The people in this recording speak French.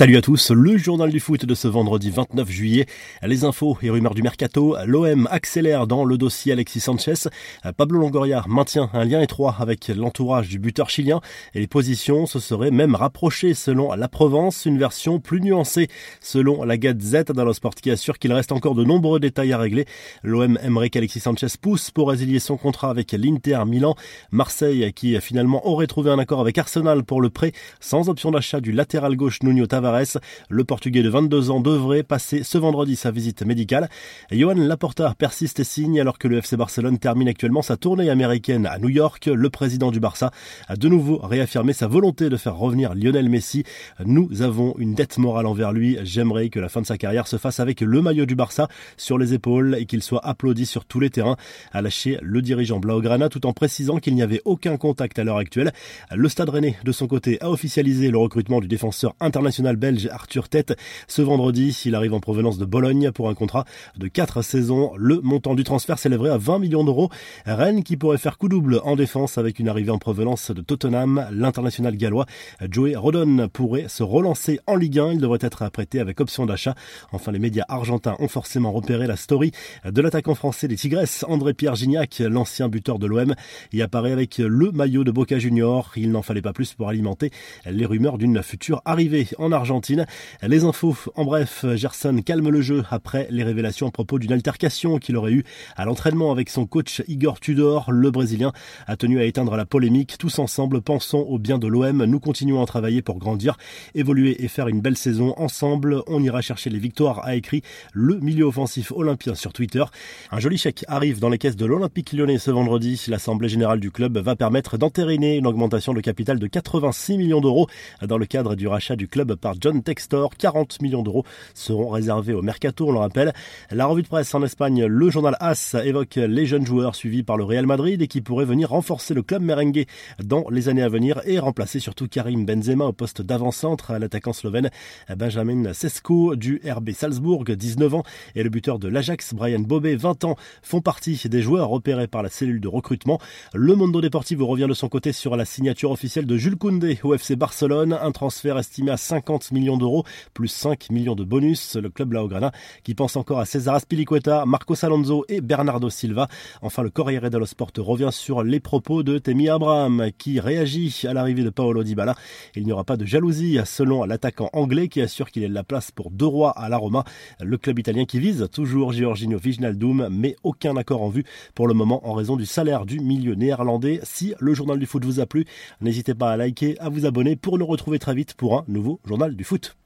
Salut à tous, le journal du foot de ce vendredi 29 juillet. Les infos et rumeurs du mercato. L'OM accélère dans le dossier Alexis Sanchez. Pablo Longoria maintient un lien étroit avec l'entourage du buteur chilien et les positions se seraient même rapprochées selon la Provence, une version plus nuancée selon la Gazette le Sport qui assure qu'il reste encore de nombreux détails à régler. L'OM aimerait qu'Alexis Sanchez pousse pour résilier son contrat avec l'Inter Milan. Marseille qui finalement aurait trouvé un accord avec Arsenal pour le prêt sans option d'achat du latéral gauche Nuno le Portugais de 22 ans devrait passer ce vendredi sa visite médicale. Johan Laporta persiste et signe alors que le FC Barcelone termine actuellement sa tournée américaine à New York. Le président du Barça a de nouveau réaffirmé sa volonté de faire revenir Lionel Messi. Nous avons une dette morale envers lui. J'aimerais que la fin de sa carrière se fasse avec le maillot du Barça sur les épaules et qu'il soit applaudi sur tous les terrains, a lâché le dirigeant Blaugrana tout en précisant qu'il n'y avait aucun contact à l'heure actuelle. Le Stade Rennais, de son côté, a officialisé le recrutement du défenseur international belge Arthur Tête. Ce vendredi, il arrive en provenance de Bologne pour un contrat de 4 saisons. Le montant du transfert s'élèverait à 20 millions d'euros. Rennes qui pourrait faire coup double en défense avec une arrivée en provenance de Tottenham. L'international gallois Joey Rodon pourrait se relancer en Ligue 1. Il devrait être apprêté avec option d'achat. Enfin, les médias argentins ont forcément repéré la story de l'attaquant français des Tigresses, André-Pierre Gignac, l'ancien buteur de l'OM. Il apparaît avec le maillot de Boca Junior. Il n'en fallait pas plus pour alimenter les rumeurs d'une future arrivée en Argentine. Les infos, en bref, Gerson calme le jeu après les révélations à propos d'une altercation qu'il aurait eue à l'entraînement avec son coach Igor Tudor. Le Brésilien a tenu à éteindre la polémique. Tous ensemble, pensons au bien de l'OM. Nous continuons à travailler pour grandir, évoluer et faire une belle saison ensemble. On ira chercher les victoires, a écrit le milieu offensif olympien sur Twitter. Un joli chèque arrive dans les caisses de l'Olympique lyonnais ce vendredi. L'Assemblée générale du club va permettre d'entériner une augmentation de capital de 86 millions d'euros dans le cadre du rachat du club par John Textor. 40 millions d'euros seront réservés au mercato, on le rappelle. La revue de presse en Espagne, le journal AS évoque les jeunes joueurs suivis par le Real Madrid et qui pourraient venir renforcer le club merengue dans les années à venir et remplacer surtout Karim Benzema au poste d'avant-centre, l'attaquant slovène Benjamin Sesko du RB Salzbourg, 19 ans, et le buteur de l'Ajax, Brian Bobé, 20 ans, font partie des joueurs repérés par la cellule de recrutement. Le Mondo Deportivo revient de son côté sur la signature officielle de Jules Koundé au FC Barcelone, un transfert estimé à 50 millions d'euros, plus 5 millions de bonus. Le club Laograna qui pense encore à César Aspilicueta, Marcos Alonso et Bernardo Silva. Enfin, le Corriere dello Sport revient sur les propos de Temi Abraham qui réagit à l'arrivée de Paolo Dybala. Il n'y aura pas de jalousie selon l'attaquant anglais qui assure qu'il est la place pour deux rois à la Roma. Le club italien qui vise toujours Giorgino Vignaldum, mais aucun accord en vue pour le moment en raison du salaire du milieu néerlandais. Si le journal du foot vous a plu, n'hésitez pas à liker, à vous abonner pour nous retrouver très vite pour un nouveau journal du foot.